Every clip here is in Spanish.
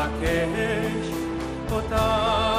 Aqueles Otários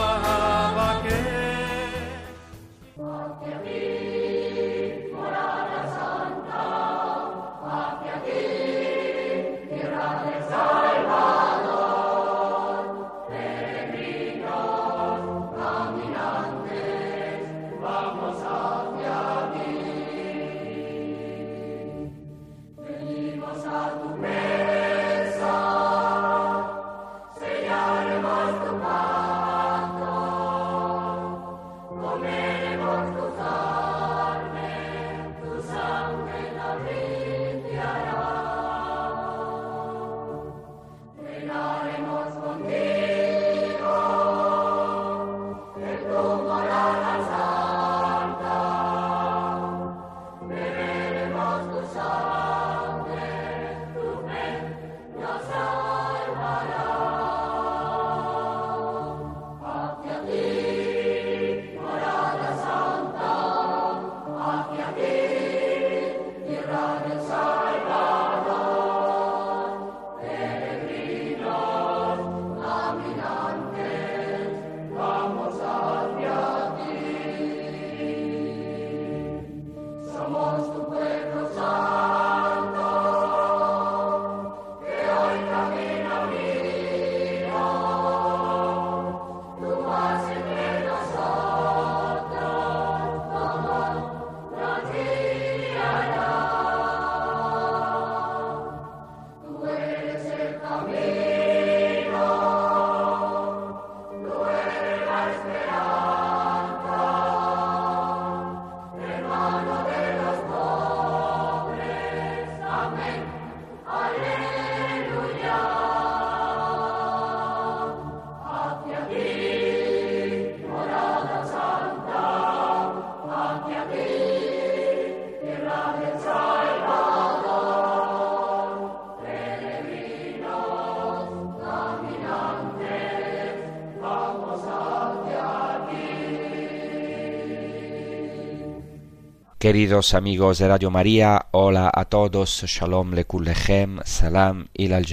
Queridos amigos de Radio María, hola a todos, Shalom Lekullechem, Salam il al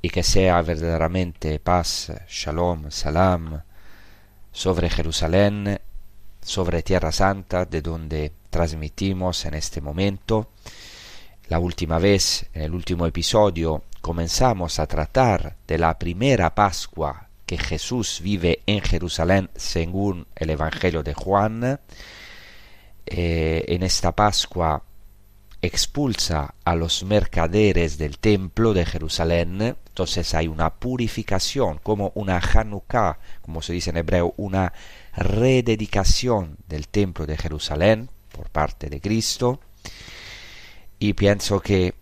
y que sea verdaderamente paz, Shalom, Salam sobre Jerusalén, sobre Tierra Santa, de donde transmitimos en este momento. La última vez, en el último episodio, comenzamos a tratar de la primera Pascua que Jesús vive en Jerusalén según el Evangelio de Juan eh, en esta Pascua expulsa a los mercaderes del templo de Jerusalén, entonces hay una purificación, como una Hanukkah, como se dice en hebreo, una rededicación del templo de Jerusalén por parte de Cristo. Y pienso que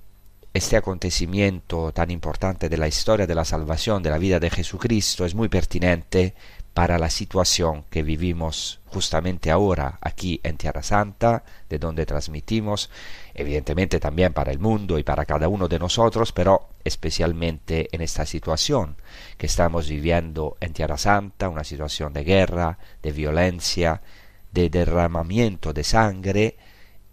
este acontecimiento tan importante de la historia de la salvación de la vida de Jesucristo es muy pertinente para la situación que vivimos justamente ahora aquí en Tierra Santa, de donde transmitimos, evidentemente también para el mundo y para cada uno de nosotros, pero especialmente en esta situación que estamos viviendo en Tierra Santa, una situación de guerra, de violencia, de derramamiento de sangre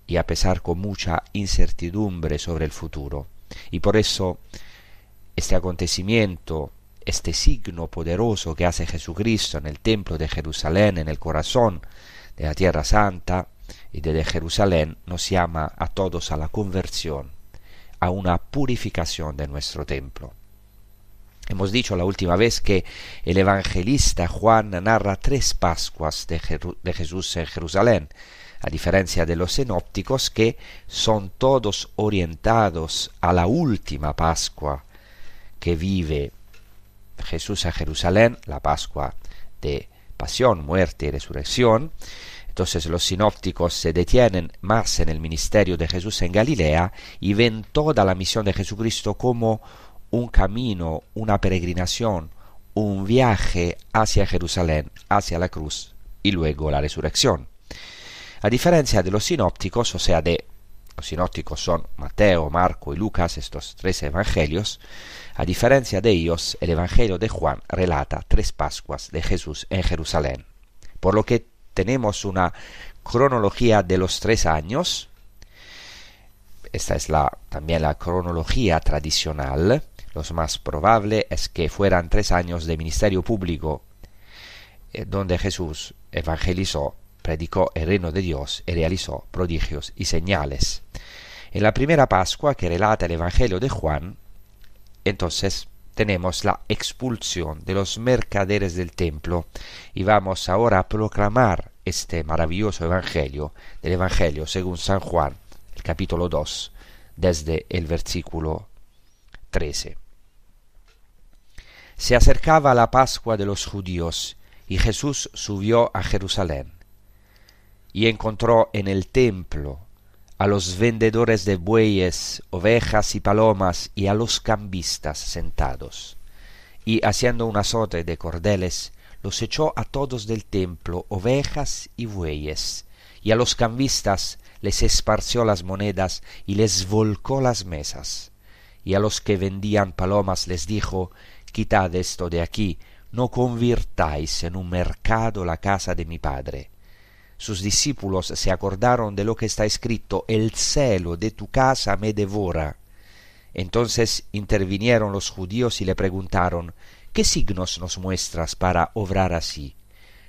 y a pesar con mucha incertidumbre sobre el futuro. Y por eso este acontecimiento este signo poderoso que hace Jesucristo en el templo de Jerusalén, en el corazón de la tierra santa y de Jerusalén, nos llama a todos a la conversión, a una purificación de nuestro templo. Hemos dicho la última vez que el evangelista Juan narra tres Pascuas de, Jesús en Jerusalén. a diferencia de los sinópticos que son todos orientados a la última Pascua que vive Jesús a Jerusalén, la Pascua de pasión, muerte y resurrección. Entonces los sinópticos se detienen más en el ministerio de Jesús en Galilea y ven toda la misión de Jesucristo como un camino, una peregrinación, un viaje hacia Jerusalén, hacia la cruz y luego la resurrección. A diferencia de los sinópticos, o sea, de los sinópticos son Mateo, Marco y Lucas, estos tres evangelios, a diferencia de ellos, el Evangelio de Juan relata tres Pascuas de Jesús en Jerusalén, por lo que tenemos una cronología de los tres años, esta es la, también la cronología tradicional, lo más probable es que fueran tres años de ministerio público eh, donde Jesús evangelizó, predicó el reino de Dios y realizó prodigios y señales. En la primera Pascua que relata el Evangelio de Juan, entonces tenemos la expulsión de los mercaderes del templo y vamos ahora a proclamar este maravilloso evangelio del evangelio según San Juan, el capítulo 2, desde el versículo 13. Se acercaba la Pascua de los judíos y Jesús subió a Jerusalén y encontró en el templo a los vendedores de bueyes, ovejas y palomas y a los cambistas sentados. Y haciendo un azote de cordeles, los echó a todos del templo, ovejas y bueyes, y a los cambistas les esparció las monedas y les volcó las mesas. Y a los que vendían palomas les dijo, Quitad esto de aquí, no convirtáis en un mercado la casa de mi padre sus discípulos se acordaron de lo que está escrito, el celo de tu casa me devora. Entonces intervinieron los judíos y le preguntaron, ¿qué signos nos muestras para obrar así?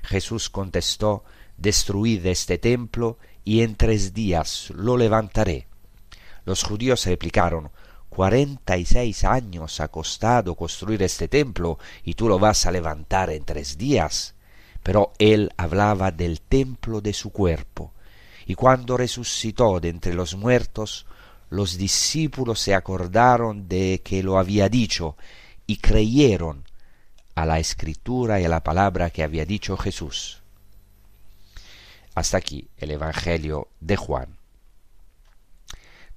Jesús contestó, destruid este templo y en tres días lo levantaré. Los judíos replicaron, cuarenta y seis años ha costado construir este templo y tú lo vas a levantar en tres días pero él hablaba del templo de su cuerpo. Y cuando resucitó de entre los muertos, los discípulos se acordaron de que lo había dicho y creyeron a la escritura y a la palabra que había dicho Jesús. Hasta aquí el Evangelio de Juan.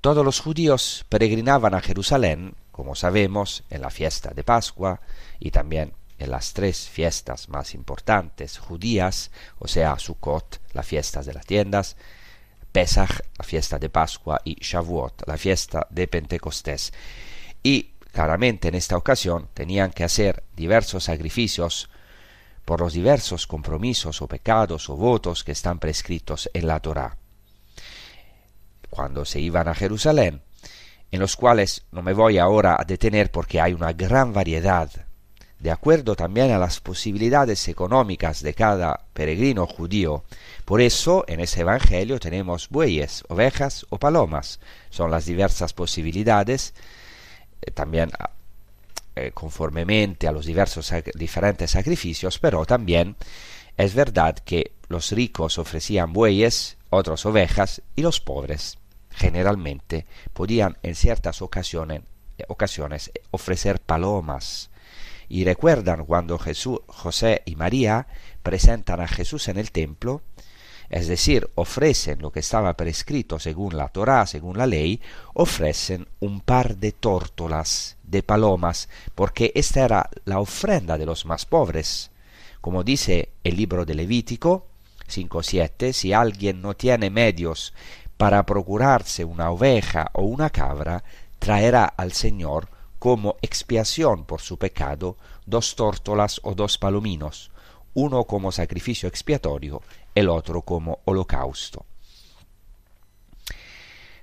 Todos los judíos peregrinaban a Jerusalén, como sabemos, en la fiesta de Pascua y también en las tres fiestas más importantes judías, o sea, Sukkot, la fiesta de las tiendas, Pesach, la fiesta de Pascua, y Shavuot, la fiesta de Pentecostés. Y claramente en esta ocasión tenían que hacer diversos sacrificios por los diversos compromisos o pecados o votos que están prescritos en la Torá. Cuando se iban a Jerusalén, en los cuales no me voy ahora a detener porque hay una gran variedad de acuerdo también a las posibilidades económicas de cada peregrino judío. Por eso en ese Evangelio tenemos bueyes, ovejas o palomas. Son las diversas posibilidades, eh, también ah, eh, conformemente a los diversos diferentes sacrificios, pero también es verdad que los ricos ofrecían bueyes, otros ovejas y los pobres generalmente podían en ciertas ocasiones, ocasiones ofrecer palomas y recuerdan cuando Jesús, José y María presentan a Jesús en el templo, es decir, ofrecen lo que estaba prescrito según la Torá, según la ley, ofrecen un par de tórtolas, de palomas, porque esta era la ofrenda de los más pobres. Como dice el libro de Levítico 5.7, si alguien no tiene medios para procurarse una oveja o una cabra, traerá al Señor como expiación por su pecado dos tórtolas o dos palominos, uno como sacrificio expiatorio, el otro como holocausto.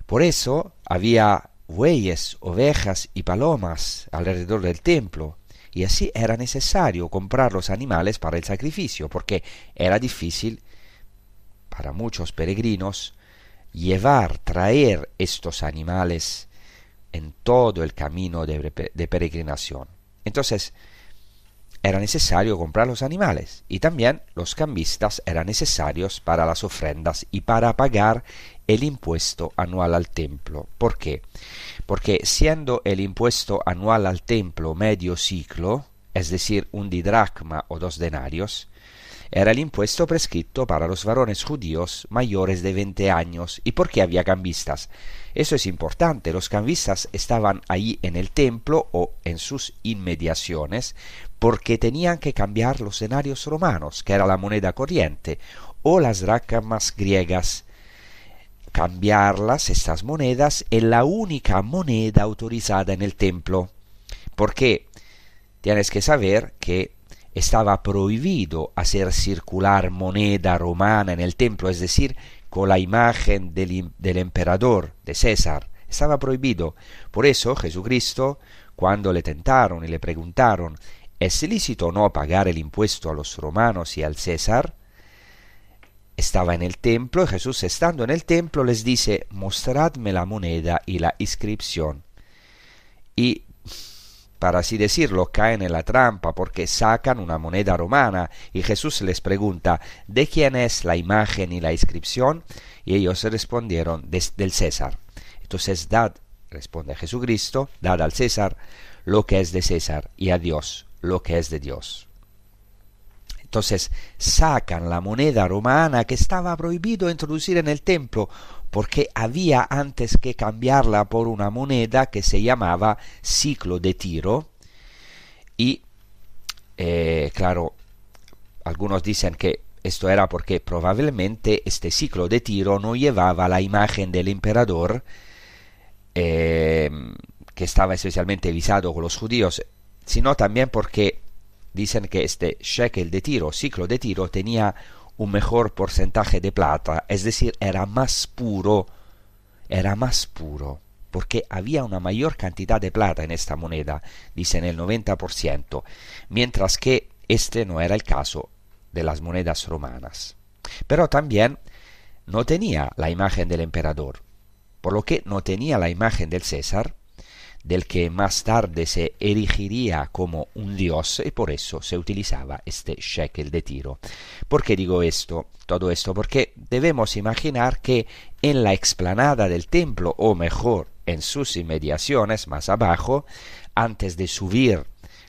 Por eso había bueyes, ovejas y palomas alrededor del templo, y así era necesario comprar los animales para el sacrificio, porque era difícil para muchos peregrinos llevar, traer estos animales en todo el camino de, peregrinación. Entonces, era necesario comprar los animales y también los cambistas eran necesarios para las ofrendas y para pagar el impuesto anual al templo. ¿Por qué? Porque siendo el impuesto anual al templo medio ciclo, es decir, un didracma o dos denarios, era el impuesto prescrito para los varones judíos mayores de 20 años. ¿Y por qué había cambistas? Eso es importante. Los cambistas estaban ahí en el templo o en sus inmediaciones porque tenían que cambiar los denarios romanos, que era la moneda corriente, o las dracmas griegas. Cambiarlas, estas monedas, en la única moneda autorizada en el templo. Porque tienes que saber que estaba prohibido hacer circular moneda romana en el templo, es decir, con la imagen del, emperador, de César. Estaba prohibido. Por eso Jesucristo, cuando le tentaron y le preguntaron, ¿es lícito o no pagar el impuesto a los romanos y al César? Estaba en el templo y Jesús estando en el templo les dice, mostradme la moneda y la inscripción. Y para así decirlo, caen en la trampa porque sacan una moneda romana y Jesús les pregunta ¿de quién es la imagen y la inscripción? Y ellos respondieron del César. Entonces dad, responde Jesucristo, dad al César lo que es de César y a Dios lo que es de Dios. Entonces sacan la moneda romana que estaba prohibido introducir en el templo porque había antes que cambiarla por una moneda que se llamaba ciclo de tiro. Y eh, claro algunos dicen que esto era porque probablemente este ciclo de tiro no llevaba la imagen del emperador eh, que estaba especialmente visado con los judíos sino también porque dicen que este shekel de tiro, ciclo de tiro, tenía un mejor porcentaje de plata, es decir, era más puro, era más puro, porque había una mayor cantidad de plata en esta moneda, dicen el 90%, mientras que este no era el caso de las monedas romanas. Pero también no tenía la imagen del emperador, por lo que no tenía la imagen del César, del que más tarde se erigiría como un dios y por eso se utilizaba este shekel de tiro. ¿Por qué digo esto? Todo esto porque debemos imaginar que en la explanada del templo, o mejor, en sus inmediaciones más abajo, antes de subir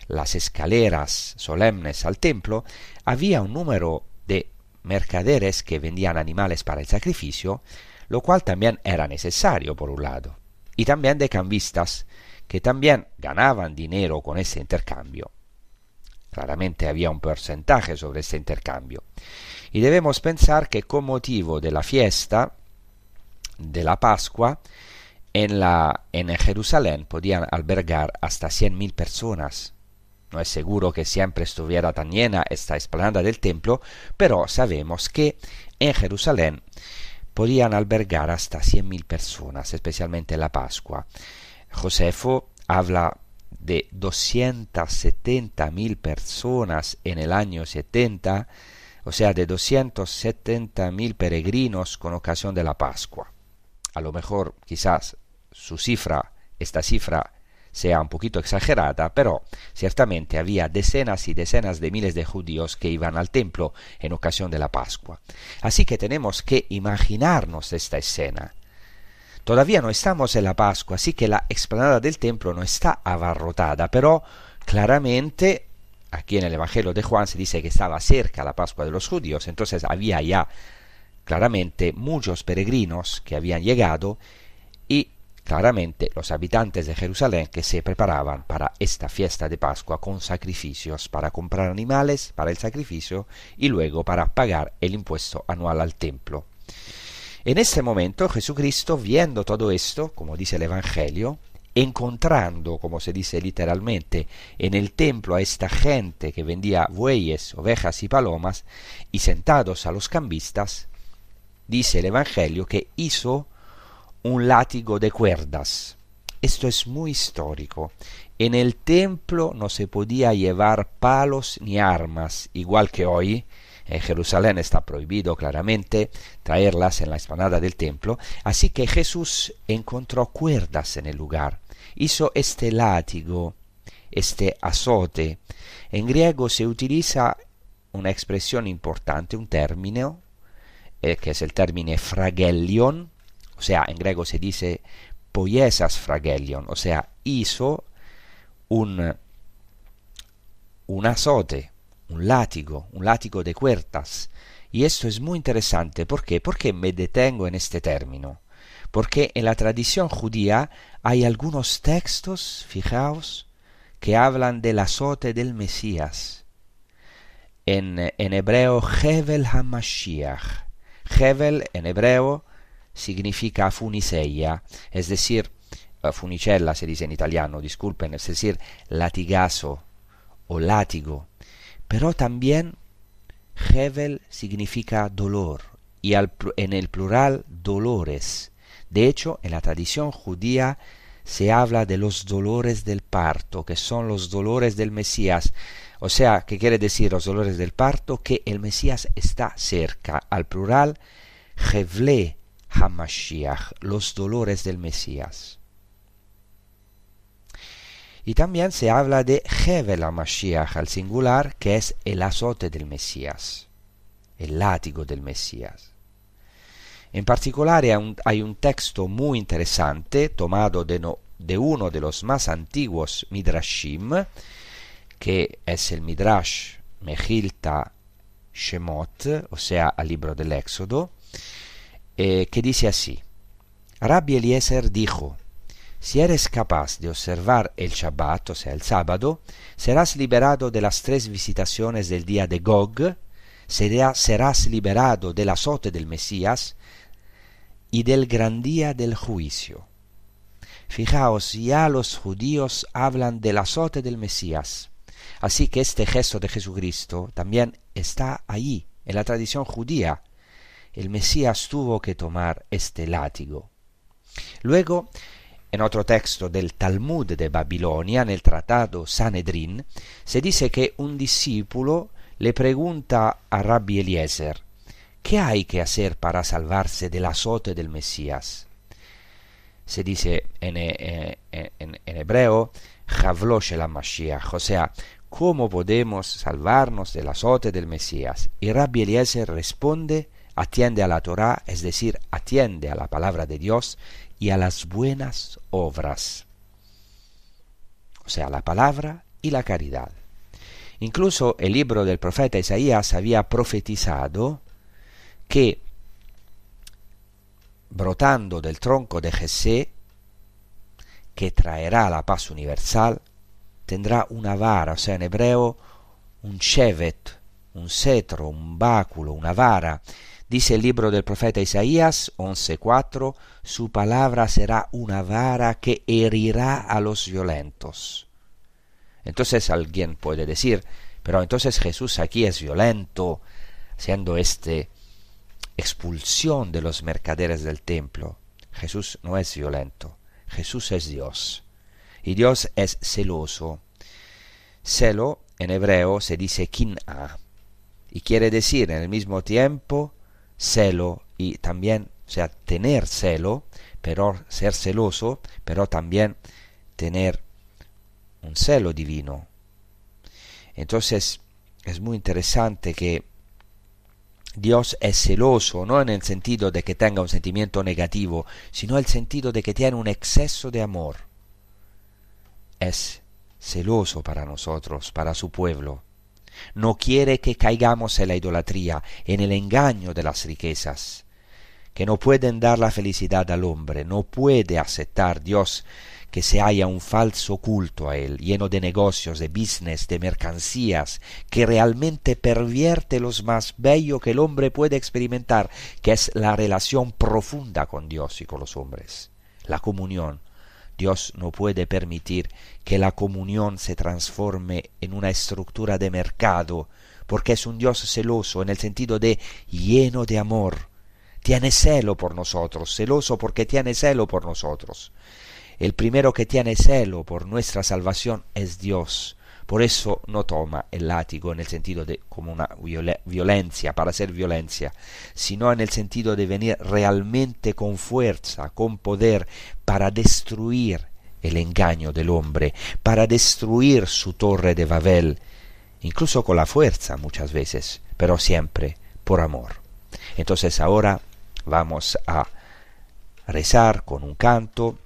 las escaleras solemnes al templo, había un número de mercaderes que vendían animales para el sacrificio, lo cual también era necesario por un lado, y también de cambistas que también ganaban dinero con ese intercambio. Claramente había un porcentaje sobre este intercambio. Y debemos pensar que con motivo de la fiesta de la Pascua, en, la, en Jerusalén podían albergar hasta cien mil personas. No es seguro que siempre estuviera tan llena esta esplanada del templo, pero sabemos que en Jerusalén podían albergar hasta cien mil personas, especialmente en la Pascua. Josefo habla de 270 mil personas en el año 70, o sea, de 270 mil peregrinos con ocasión de la Pascua. A lo mejor, quizás, su cifra, esta cifra, sea un poquito exagerada, pero ciertamente había decenas y decenas de miles de judíos que iban al templo en ocasión de la Pascua. Así que tenemos que imaginarnos esta escena. Todavía no estamos en la Pascua, así que la explanada del templo no está abarrotada, pero claramente aquí en el Evangelio de Juan se dice que estaba cerca la Pascua de los judíos, entonces había ya claramente muchos peregrinos que habían llegado claramente los habitantes de Jerusalén que se preparaban para esta fiesta de Pascua con sacrificios para comprar animales para el sacrificio y luego para pagar el impuesto anual al templo. En ese momento Jesucristo, viendo todo esto, como dice el Evangelio, encontrando, como se dice literalmente, en el templo a esta gente que vendía bueyes, ovejas y palomas, y sentados a los cambistas, dice el Evangelio que hizo un látigo de cuerdas. Esto es muy histórico. En el templo no se podía llevar palos ni armas, igual que hoy, en Jerusalén está prohibido claramente traerlas en la explanada del templo, así que Jesús encontró cuerdas en el lugar, hizo este látigo este azote. En griego se utiliza una expresión importante, un término, eh, que es el término fragelion, o sea, en griego se dice poiesas fragelion, o sea, hizo un, un azote, un látigo, un látigo de cuerdas. Y esto es muy interesante, ¿por qué? Porque me detengo en este término. Porque en la tradición judía hay algunos textos, fijaos, que hablan del azote del Mesías. En, en hebreo, Hevel HaMashiach. Hevel en hebreo significa funiseia, es decir, eh, funicella se dice en italiano, disculpen, es decir, latigazo o látigo. Pero también Hevel significa dolor y en el plural dolores. De hecho, en la tradición judía se habla de los dolores del parto, que son los dolores del Mesías. O sea, ¿qué quiere decir los dolores del parto? Que el Mesías está cerca. Al plural, Hevle Hamashiach, los dolores del Mesías. Y también se habla de Hevel Hamashiach al singular, que es el azote del Mesías, el látigo del Mesías. En particular hay un, texto muy interesante tomado de, uno de los más antiguos Midrashim, que es el Midrash Mechilta Shemot, o sea, al libro del Éxodo, eh, que dice así. Rabbi Eliezer dijo, si eres capaz de observar el Shabbat, o sea, el sábado, serás liberado de las tres visitaciones del día de Gog, serás liberado del azote del Mesías, y del gran día del juicio. Fijaos, ya los judíos hablan del azote del Mesías. Así que este gesto de Jesucristo también está ahí, en la tradición judía. El Mesías tuvo que tomar este látigo. Luego, en otro texto del Talmud de Babilonia, en el tratado Sanedrin, se dice que un discípulo le pregunta a Rabbi Eliezer, ¿Qué hay que hacer para salvarse del azote del Mesías? Se dice en, eh, en, hebreo, la Mashiach, o sea, ¿cómo podemos salvarnos del azote del Mesías? Y Rabbi Eliezer responde, atiende a la Torah, es decir, atiende a la palabra de Dios y a las buenas obras. O sea, la palabra y la caridad. Incluso el libro del profeta Isaías había profetizado que brotando del tronco de Jesé, que traerá la paz universal, tendrá una vara, o sea, en hebreo, un shevet, un cetro, un báculo, una vara. Dice el libro del profeta Isaías 11:4, su palabra será una vara que herirá a los violentos. Entonces alguien puede decir, pero entonces Jesús aquí es violento, siendo este expulsión de los mercaderes del templo. Jesús no es violento, Jesús es Dios. Y Dios es celoso. Celo en hebreo se dice kin'a y quiere decir en el mismo tiempo celo y también, o sea, tener celo, pero ser celoso, pero también tener un celo divino. Entonces es muy interesante que Dios es celoso, no en el sentido de que tenga un sentimiento negativo, sino en el sentido de que tiene un exceso de amor. Es celoso para nosotros, para su pueblo. No quiere que caigamos en la idolatría, en el engaño de las riquezas, que no pueden dar la felicidad al hombre, no puede aceptar Dios que se haya un falso culto a él, lleno de negocios, de business, de mercancías, que realmente pervierte los más bello que el hombre puede experimentar, que es la relación profunda con Dios y con los hombres, la comunión. Dios no puede permitir que la comunión se transforme en una estructura de mercado, porque es un Dios celoso en el sentido de lleno de amor. Tiene celo por nosotros, celoso porque tiene celo por nosotros. El primero que tiene celo por nuestra salvación es Dios. Por eso no toma el látigo en el sentido de como una violencia, para hacer violencia, sino en el sentido de venir realmente con fuerza, con poder, para destruir el engaño del hombre, para destruir su torre de Babel, incluso con la fuerza muchas veces, pero siempre por amor. Entonces ahora vamos a rezar con un canto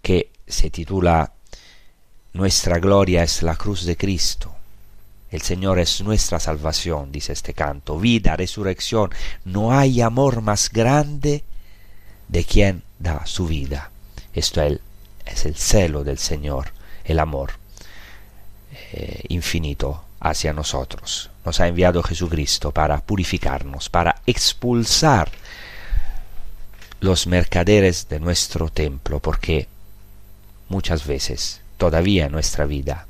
que se titula Nuestra gloria es la cruz de Cristo. El Señor es nuestra salvación, dice este canto. Vida, resurrección. No hay amor más grande de quien da su vida. Esto es el, celo del Señor, el amor eh, infinito hacia nosotros. Nos ha enviado Jesucristo para purificarnos, para expulsar los mercaderes de nuestro templo, porque muchas veces todavía nuestra vida,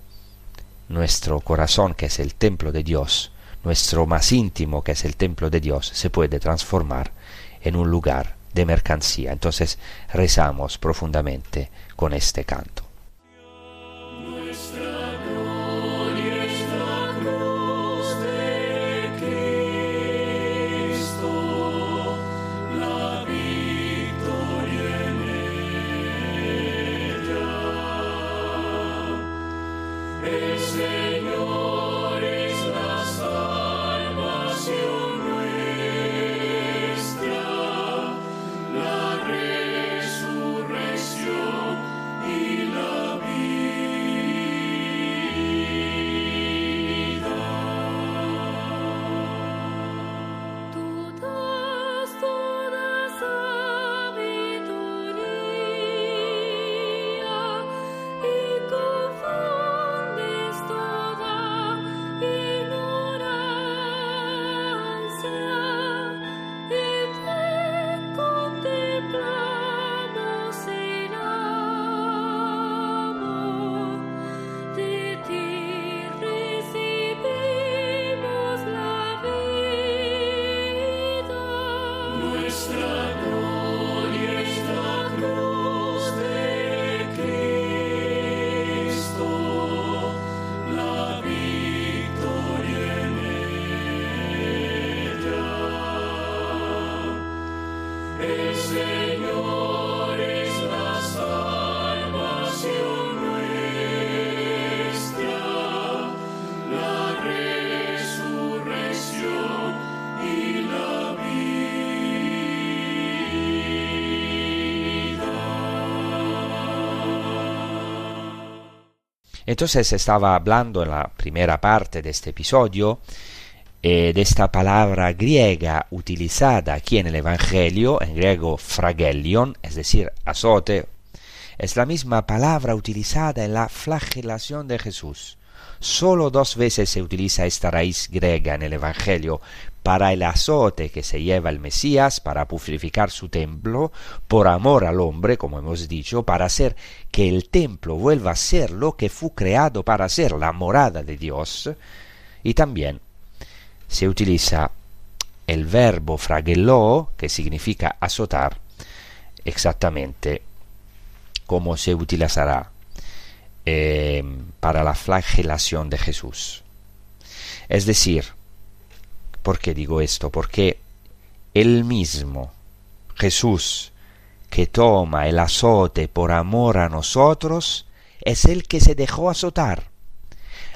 nuestro corazón, que es el templo de Dios, nuestro más íntimo, que es el templo de Dios, se puede transformar en un lugar de mercancía. Entonces rezamos profundamente con este canto. Entonces estaba hablando en la primera parte de este episodio eh, de esta palabra griega utilizada aquí en el Evangelio, en griego fragelion, es decir, azote, es la misma palabra utilizada en la flagelación de Jesús. Solo dos veces se utiliza esta raíz griega en el Evangelio, para el azote que se lleva el Mesías para purificar su templo, por amor al hombre, como hemos dicho, para hacer que el templo vuelva a ser lo que fue creado para ser la morada de Dios, y también se utiliza el verbo fragelló, que significa azotar, exactamente como se utilizará eh, para la flagelación de Jesús. Es decir, ¿Por qué digo esto? Porque el mismo Jesús que toma el azote por amor a nosotros es el que se dejó azotar.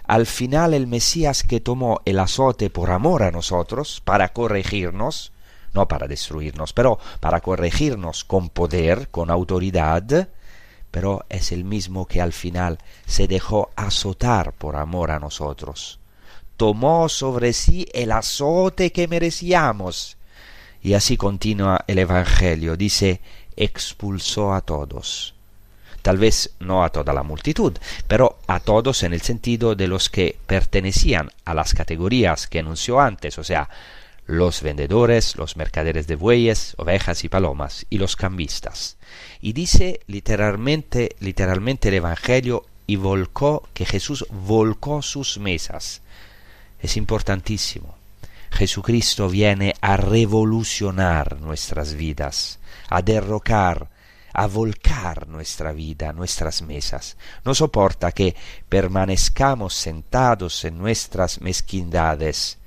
Al final el Mesías que tomó el azote por amor a nosotros, para corregirnos, no para destruirnos, pero para corregirnos con poder, con autoridad, pero es el mismo que al final se dejó azotar por amor a nosotros tomó sobre sí el azote que merecíamos. Y así continúa el Evangelio, dice, expulsó a todos. Tal vez no a toda la multitud, pero a todos en el sentido de los que pertenecían a las categorías que anunció antes, o sea, los vendedores, los mercaderes de bueyes, ovejas y palomas, y los cambistas. Y dice literalmente, literalmente el Evangelio, y volcó, que Jesús volcó sus mesas es importantísimo. Jesucristo viene a revolucionar nuestras vidas, a derrocar, a volcar nuestra vida, nuestras mesas. No soporta que permanezcamos sentados en nuestras mezquindades.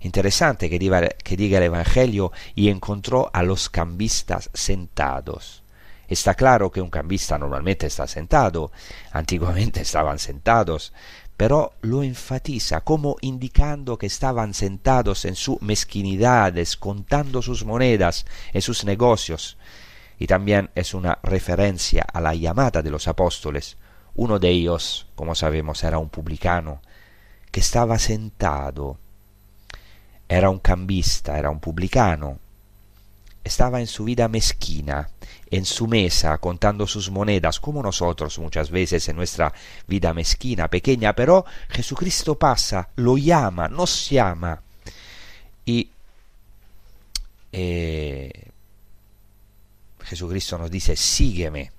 Interesante que diga, que diga el Evangelio y encontró a los cambistas sentados. Está claro que un cambista normalmente está sentado, antiguamente estaban sentados, pero lo enfatiza como indicando que estaban sentados en su mezquinidad, contando sus monedas en sus negocios. Y también es una referencia a la llamada de los apóstoles. Uno de ellos, como sabemos, era un publicano, que estaba sentado. Era un cambista, era un publicano, estaba en su vida mezquina, en su mesa, contando sus monedas, como nosotros muchas veces en nuestra vida mezquina, pequeña, pero Jesucristo pasa, lo llama, nos llama. Y eh, Jesucristo nos dice, sígueme.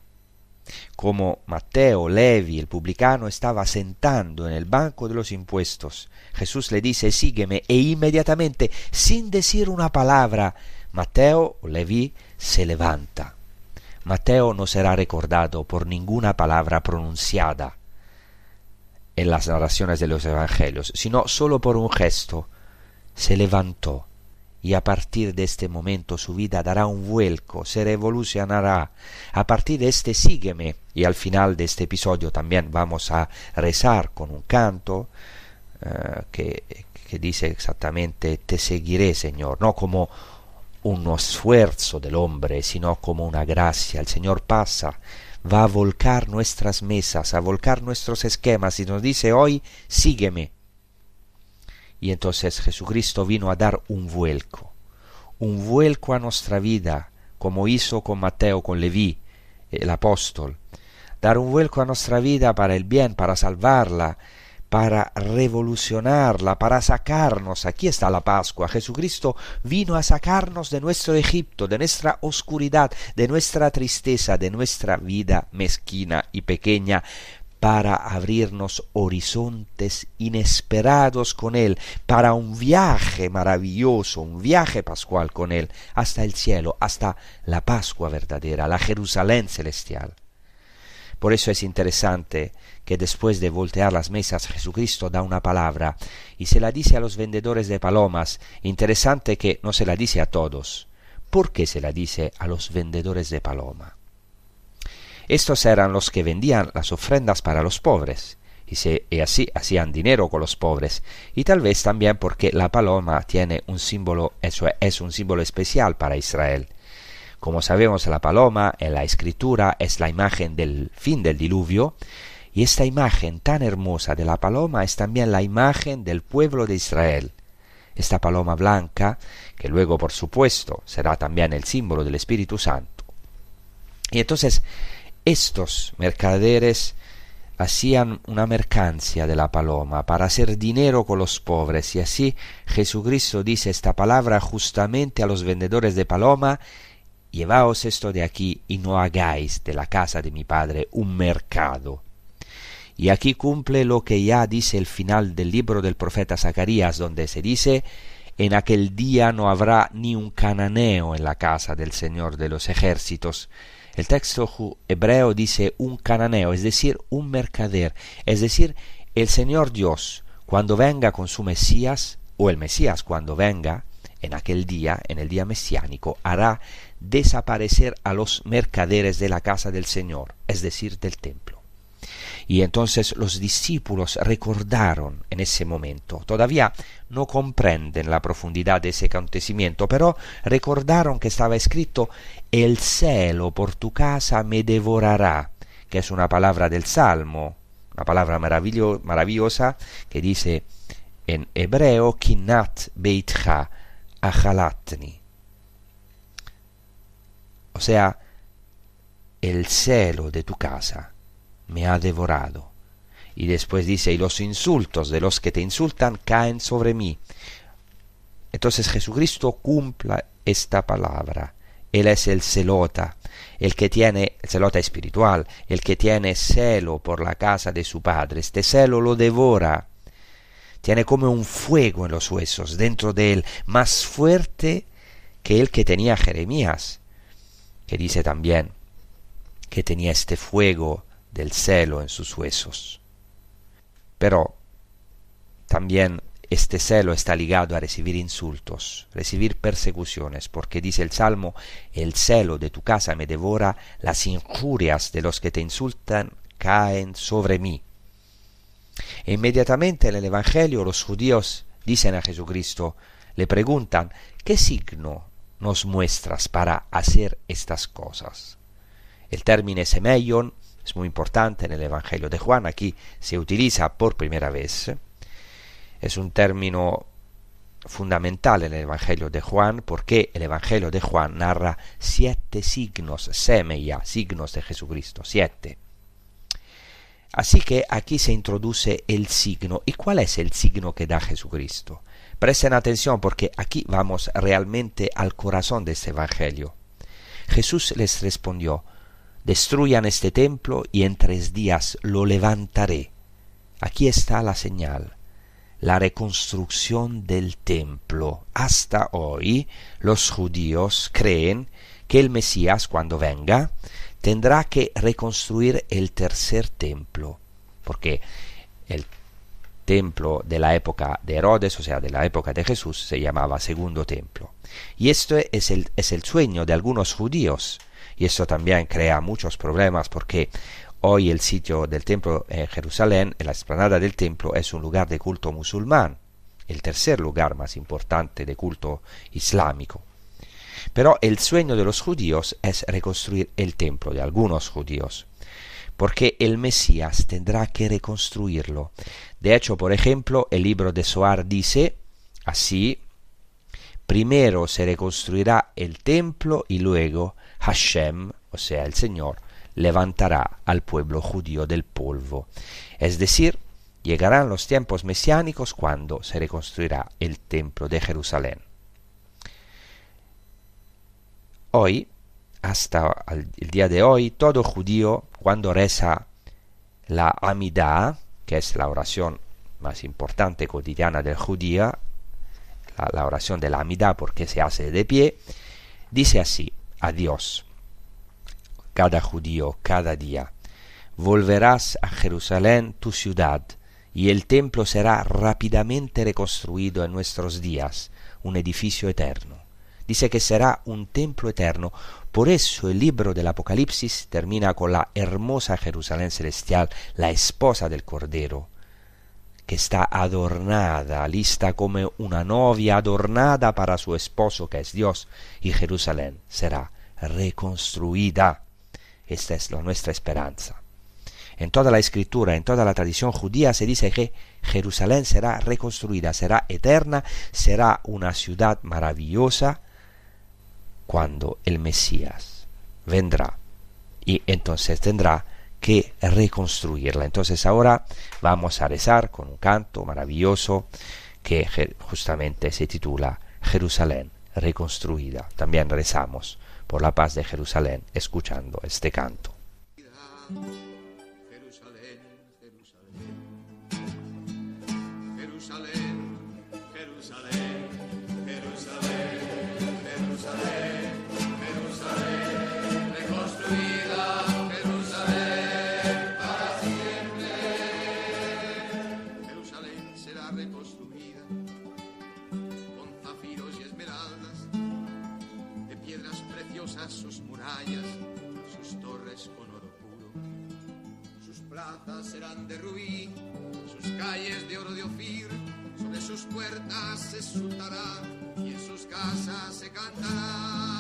Como Mateo, Levi, el publicano, estaba sentando en el banco de los impuestos, Jesús le dice, sígueme, e inmediatamente, sin decir una palabra, Mateo Leví se levanta. Mateo no será recordado por ninguna palabra pronunciada en las narraciones de los evangelios, sino solo por un gesto. Se levantó y a partir de este momento su vida dará un vuelco, se revolucionará. A partir de este sígueme y al final de este episodio también vamos a rezar con un canto eh, que, que dice exactamente te seguiré Señor, no como uno esfuerzo del hombre, sino como una gracia. El Señor pasa, va a volcar nuestras mesas, a volcar nuestros esquemas y nos dice hoy, sígueme. Y entonces Jesucristo vino a dar un vuelco, un vuelco a nuestra vida, como hizo con Mateo, con Leví, el apóstol, dar un vuelco a nuestra vida para el bien, para salvarla, para revolucionarla, para sacarnos. Aquí está la Pascua. Jesucristo vino a sacarnos de nuestro Egipto, de nuestra oscuridad, de nuestra tristeza, de nuestra vida mezquina y pequeña, para abrirnos horizontes inesperados con Él, para un viaje maravilloso, un viaje pascual con Él, hasta el cielo, hasta la Pascua verdadera, la Jerusalén celestial. Por eso es interesante que después de voltear las mesas Jesucristo da una palabra y se la dice a los vendedores de palomas. Interesante que no se la dice a todos. ¿Por qué se la dice a los vendedores de paloma? Estos eran los que vendían las ofrendas para los pobres y, se, y así hacían dinero con los pobres y tal vez también porque la paloma tiene un símbolo, eso es un símbolo especial para Israel como sabemos, la paloma en la escritura es la imagen del fin del diluvio, y esta imagen tan hermosa de la paloma es también la imagen del pueblo de Israel. Esta paloma blanca, que luego por supuesto será también el símbolo del Espíritu Santo. Y entonces estos mercaderes hacían una mercancía de la paloma para hacer dinero con los pobres y así Jesucristo dice esta palabra justamente a los vendedores de paloma Llevaos esto de aquí y no hagáis de la casa de mi padre un mercado. Y aquí cumple lo que ya dice el final del libro del profeta Zacarías, donde se dice en aquel día no habrá ni un cananeo en la casa del Señor de los ejércitos. El texto hebreo dice un cananeo, es decir, un mercader, es decir, el Señor Dios, cuando venga con su Mesías, o el Mesías cuando venga, en aquel día, en el día mesiánico, hará desaparecer a los mercaderes de la casa del Señor, es decir, del templo. Y entonces los discípulos recordaron en ese momento, todavía no comprenden la profundidad de ese acontecimiento, pero recordaron que estaba escrito, el celo por tu casa me devorará, que es una palabra del Salmo, una palabra maravillosa que dice en hebreo, kinat beitcha ajalatni, o sea, el celo de tu casa me ha devorado. Y después dice, y los insultos de los que te insultan caen sobre mí. Entonces Jesucristo cumpla esta palabra. Él es el celota, el que tiene, el celota espiritual, el que tiene celo por la casa de su padre. Este celo lo devora. Tiene como un fuego en los huesos dentro de él, más fuerte que el que tenía Jeremías que dice también que tenía este fuego del celo en sus huesos. Pero también este celo está ligado a recibir insultos, recibir persecuciones, porque dice el Salmo, el celo de tu casa me devora, las injurias de los que te insultan caen sobre mí. E inmediatamente en el Evangelio los judíos dicen a Jesucristo, le preguntan, ¿qué signo nos muestras para hacer estas cosas? El término semeion es muy importante en el Evangelio de Juan, aquí se utiliza por primera vez es un término fundamental en el Evangelio de Juan porque el Evangelio de Juan narra siete signos, semeia, signos de Jesucristo, siete. Así que aquí se introduce el signo. ¿Y cuál es el signo que da Jesucristo? Presten atención porque aquí vamos realmente al corazón de este Evangelio. Jesús les respondió, destruyan este templo y en tres días lo levantaré. Aquí está la señal la reconstrucción del templo. Hasta hoy los judíos creen que el Mesías cuando venga tendrá que reconstruir el tercer templo, porque el templo de la época de Herodes, o sea, de la época de Jesús, se llamaba segundo templo. Y esto es el, es el sueño de algunos judíos, y esto también crea muchos problemas porque Hoy el sitio del templo en Jerusalén, en la explanada del templo, es un lugar de culto musulmán, el tercer lugar más importante de culto islámico. Pero el sueño de los judíos es reconstruir el templo de algunos judíos, porque el Mesías tendrá que reconstruirlo. De hecho, por ejemplo, el libro de Soar dice así, primero se reconstruirá el templo y luego Hashem, o sea, el Señor, levantará al pueblo judío del polvo. Es decir, llegarán los tiempos mesiánicos cuando se reconstruirá el templo de Jerusalén. Hoy, hasta el día de hoy, todo judío, cuando reza la Amidah, que es la oración más importante cotidiana del judío, la, oración de la Amidah porque se hace de pie, dice así, a Dios, cada judío cada día. Volverás a Jerusalén, tu ciudad, y el templo será rápidamente reconstruido en nuestros días, un edificio eterno. Dice que será un templo eterno. Por eso el libro del Apocalipsis termina con la hermosa Jerusalén celestial, la esposa del Cordero, que está adornada, lista como una novia adornada para su esposo que es Dios, y Jerusalén será reconstruida. Esta es nuestra esperanza. En toda la escritura, en toda la tradición judía se dice que Jerusalén será reconstruida, será eterna, será una ciudad maravillosa cuando el Mesías vendrá. Y entonces tendrá que reconstruirla. Entonces ahora vamos a rezar con un canto maravilloso que justamente se titula Jerusalén reconstruida. También rezamos por la paz de Jerusalén escuchando este canto. Serán de rubí, sus calles de oro de Ofir, sobre sus puertas se soltará y en sus casas se cantará.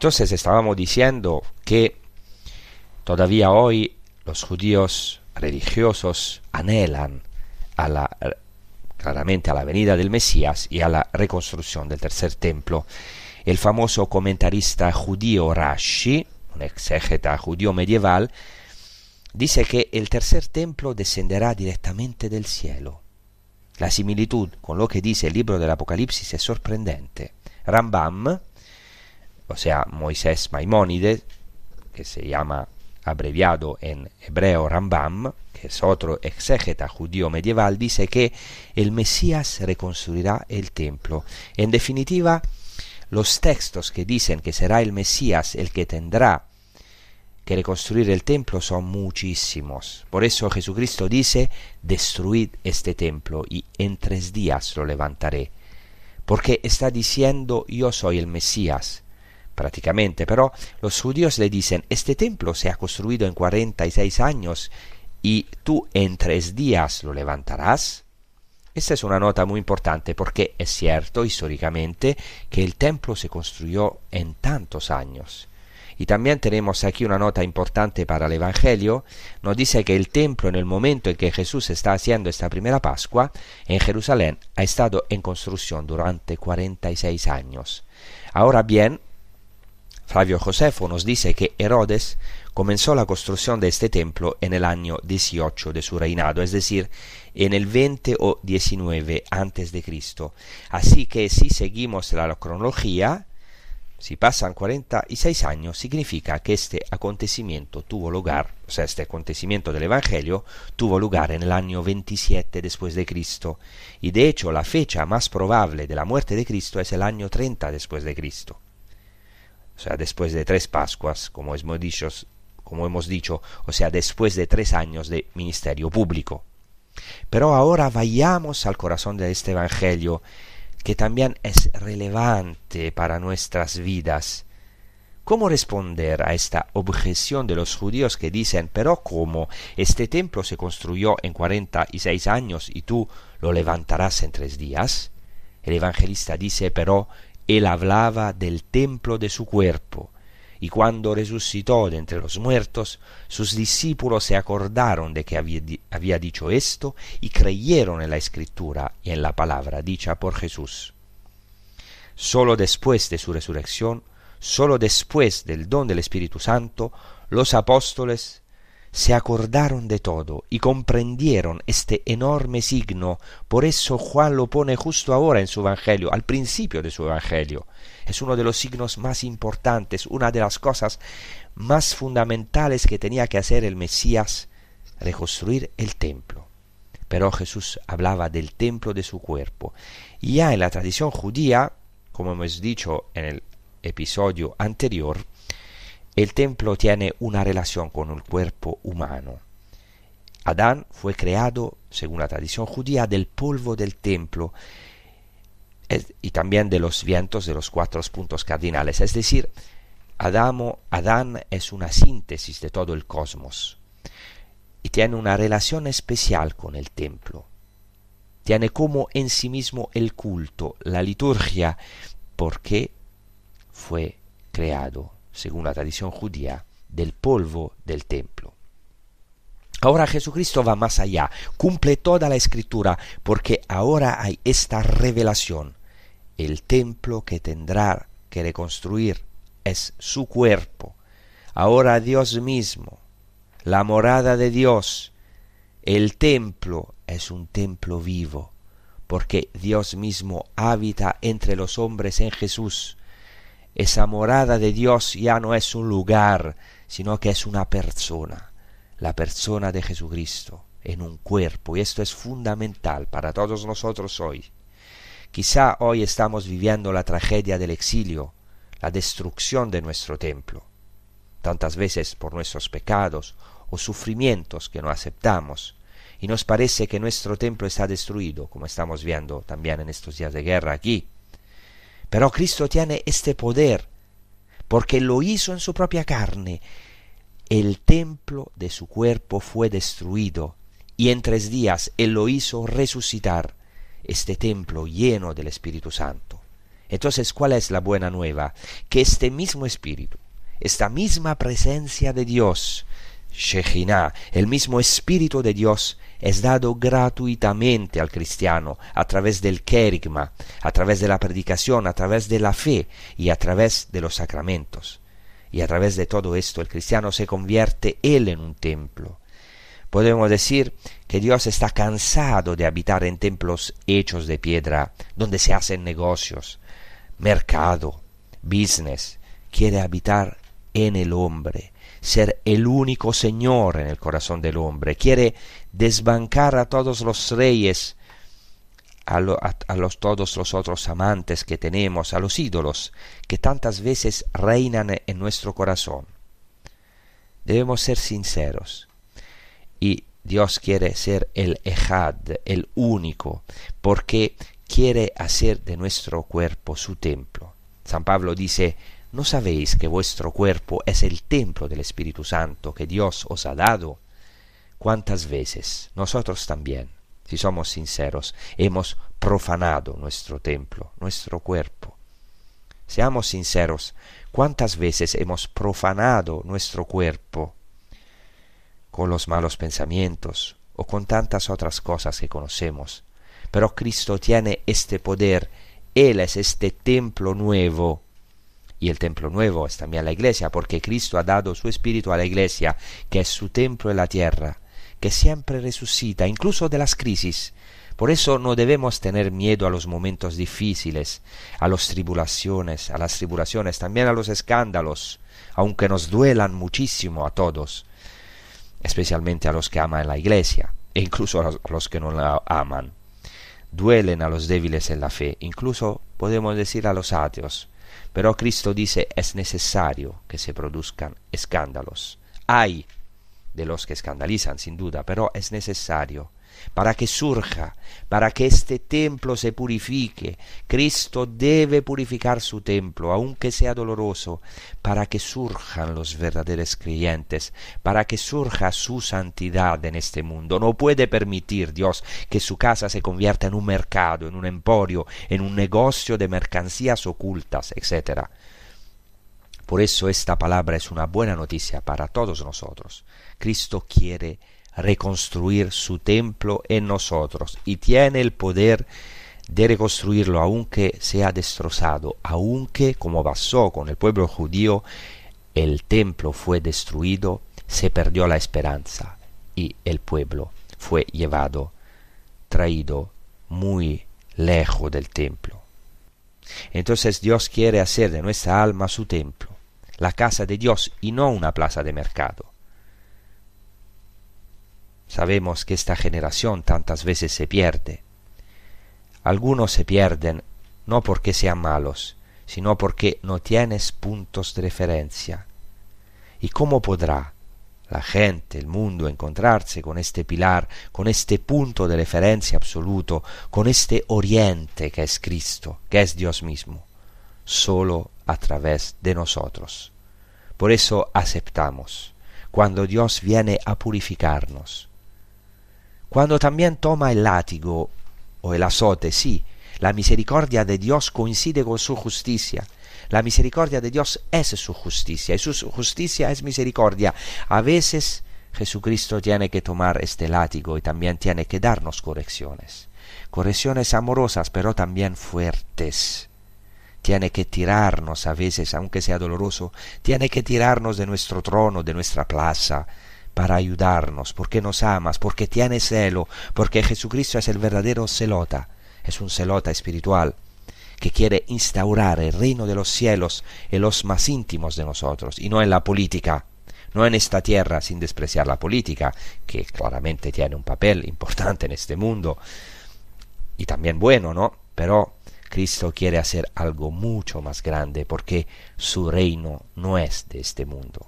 Entonces estábamos diciendo que todavía hoy los judíos religiosos anhelan a la, claramente a la venida del Mesías y a la reconstrucción del tercer templo. El famoso comentarista judío Rashi, un exégeta judío medieval, dice que el tercer templo descenderá directamente del cielo. La similitud con lo que dice el libro del Apocalipsis es sorprendente. Rambam, o sea, Moisés Maimónides, que se llama abreviado en hebreo Rambam, que es otro exégeta judío medieval, dice que el Mesías reconstruirá el templo. En definitiva, los textos que dicen que será el Mesías el que tendrá que reconstruir el templo son muchísimos. Por eso Jesucristo dice, destruid este templo y en tres días lo levantaré. Porque está diciendo, yo soy el Mesías prácticamente, pero los judíos le dicen, este templo se ha construido en 46 años y tú en tres días lo levantarás. Esta es una nota muy importante porque es cierto históricamente que el templo se construyó en tantos años. Y también tenemos aquí una nota importante para el Evangelio. Nos dice que el templo en el momento en que Jesús está haciendo esta primera Pascua en Jerusalén ha estado en construcción durante 46 años. Ahora bien, Flavio Josefo nos dice que Herodes comenzó la construcción de este templo en el año 18 de su reinado, es decir, en el 20 o 19 antes de Cristo. Así que si seguimos la cronología, si pasan 46 años, significa que este acontecimiento tuvo lugar, o sea, este acontecimiento del Evangelio tuvo lugar en el año 27 después de Cristo, y de hecho la fecha más probable de la muerte de Cristo es el año 30 después de Cristo. O sea, después de tres Pascuas, como hemos dicho, como hemos dicho, o sea, después de tres años de ministerio público. Pero ahora vayamos al corazón de este Evangelio, que también es relevante para nuestras vidas. ¿Cómo responder a esta objeción de los judíos que dicen, pero cómo este templo se construyó en cuarenta y seis años y tú lo levantarás en tres días? El evangelista dice, pero él hablaba del templo de su cuerpo, y cuando resucitó de entre los muertos, sus discípulos se acordaron de que había, dicho esto y creyeron en la escritura y en la palabra dicha por Jesús. Solo después de su resurrección, solo después del don del Espíritu Santo, los apóstoles se acordaron de todo y comprendieron este enorme signo. Por eso Juan lo pone justo ahora en su Evangelio, al principio de su Evangelio. Es uno de los signos más importantes, una de las cosas más fundamentales que tenía que hacer el Mesías, reconstruir el templo. Pero Jesús hablaba del templo de su cuerpo. Y ya en la tradición judía, como hemos dicho en el episodio anterior, el templo tiene una relación con el cuerpo humano. Adán fue creado, según la tradición judía, del polvo del templo y también de los vientos de los cuatro puntos cardinales. Es decir, Adamo, Adán es una síntesis de todo el cosmos y tiene una relación especial con el templo. tiene como en sí mismo el culto, la liturgia, porque fue creado, según la tradición judía, del polvo del templo. Ahora Jesucristo va más allá, cumple toda la escritura, porque ahora hay esta revelación. El templo que tendrá que reconstruir es su cuerpo. Ahora Dios mismo, la morada de Dios, el templo es un templo vivo, porque Dios mismo habita entre los hombres en Jesús. Esa morada de Dios ya no es un lugar, sino que es una persona, la persona de Jesucristo, en un cuerpo, y esto es fundamental para todos nosotros hoy. Quizá hoy estamos viviendo la tragedia del exilio, la destrucción de nuestro templo, tantas veces por nuestros pecados o sufrimientos que no aceptamos, y nos parece que nuestro templo está destruido, como estamos viendo también en estos días de guerra aquí. Pero Cristo tiene este poder, porque lo hizo en su propia carne. El templo de su cuerpo fue destruido, y en tres días Él lo hizo resucitar, este templo lleno del Espíritu Santo. Entonces, ¿cuál es la buena nueva? Que este mismo Espíritu, esta misma presencia de Dios, Shejinah, el mismo Espíritu de Dios, es dado gratuitamente al cristiano a través del querigma, a través de la predicación, a través de la fe y a través de los sacramentos. Y a través de todo esto el cristiano se convierte él en un templo. Podemos decir que Dios está cansado de habitar en templos hechos de piedra, donde se hacen negocios, mercado, business. Quiere habitar en el hombre, ser el único Señor en el corazón del hombre, quiere desbancar a todos los reyes, a, los, todos los otros amantes que tenemos, a los ídolos que tantas veces reinan en nuestro corazón. Debemos ser sinceros y Dios quiere ser el Ejad, el único, porque quiere hacer de nuestro cuerpo su templo. San Pablo dice, ¿No sabéis que vuestro cuerpo es el templo del Espíritu Santo que Dios os ha dado? ¿Cuántas veces nosotros también, si somos sinceros, hemos profanado nuestro templo, nuestro cuerpo? Seamos sinceros, ¿cuántas veces hemos profanado nuestro cuerpo con los malos pensamientos o con tantas otras cosas que conocemos? Pero Cristo tiene este poder, Él es este templo nuevo y el templo nuevo es también la iglesia, porque Cristo ha dado su espíritu a la iglesia, que es su templo en la tierra, que siempre resucita, incluso de las crisis. Por eso no debemos tener miedo a los momentos difíciles, a las tribulaciones, a las tribulaciones, también a los escándalos, aunque nos duelan muchísimo a todos, especialmente a los que aman la iglesia, e incluso a los que no la aman. Duelen a los débiles en la fe, incluso podemos decir a los ateos, pero Cristo dice es necesario que se produzcan escándalos. Hay de los que escandalizan, sin duda, pero es necesario para que surja, para que este templo se purifique. Cristo debe purificar su templo, aunque sea doloroso, para que surjan los verdaderos creyentes, para que surja su santidad en este mundo. No puede permitir Dios que su casa se convierta en un mercado, en un emporio, en un negocio de mercancías ocultas, etc. Por eso esta palabra es una buena noticia para todos nosotros. Cristo quiere reconstruir su templo en nosotros y tiene el poder de reconstruirlo aunque sea destrozado, aunque como pasó con el pueblo judío, el templo fue destruido, se perdió la esperanza y el pueblo fue llevado, traído muy lejos del templo. Entonces Dios quiere hacer de nuestra alma su templo, la casa de Dios y no una plaza de mercado. Sabemos que esta generación tantas veces se pierde. Algunos se pierden no porque sean malos, sino porque no tienes puntos de referencia. ¿Y cómo podrá la gente, el mundo, encontrarse con este pilar, con este punto de referencia absoluto, con este oriente que es Cristo, que es Dios mismo? Solo a través de nosotros. Por eso aceptamos, cuando Dios viene a purificarnos, cuando también toma el látigo o el azote, sí. La misericordia de Dios coincide con su justicia. La misericordia de Dios es su justicia y su justicia es misericordia. A veces Jesucristo tiene que tomar este látigo y también tiene que darnos correcciones. Correcciones amorosas, pero también fuertes. Tiene que tirarnos a veces, aunque sea doloroso, tiene que tirarnos de nuestro trono, de nuestra plaza, para ayudarnos, porque nos amas, porque tiene celo, porque Jesucristo es el verdadero celota, es un celota espiritual que quiere instaurar el reino de los cielos en los más íntimos de nosotros, y no en la política, no en esta tierra, sin despreciar la política, que claramente tiene un papel importante en este mundo, y también bueno, ¿no? Pero Cristo quiere hacer algo mucho más grande, porque su reino no es de este mundo.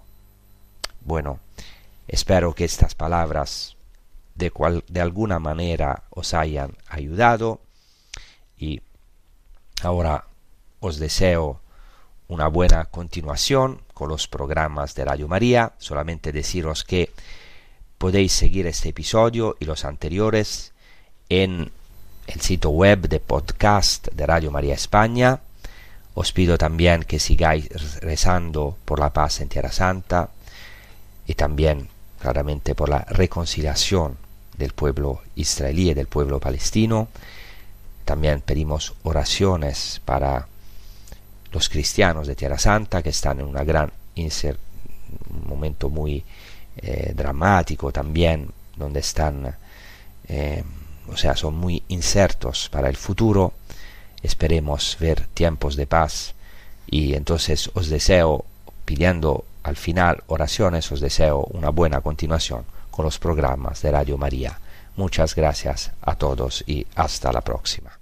Bueno, espero que estas palabras de, cual, de alguna manera os hayan ayudado y ahora os deseo una buena continuación con los programas de Radio María. Solamente deciros que podéis seguir este episodio y los anteriores en el sitio web de podcast de Radio María España. Os pido también que sigáis rezando por la paz en Tierra Santa y también claramente por la reconciliación del pueblo israelí y del pueblo palestino. También pedimos oraciones para los cristianos de Tierra Santa que están en una gran un momento muy eh, dramático también, donde están, eh, o sea, son muy incertos para el futuro. Esperemos ver tiempos de paz y entonces os deseo, pidiendo al final oraciones, os deseo una buena continuación con los programas de Radio María. Muchas gracias a todos y hasta la próxima.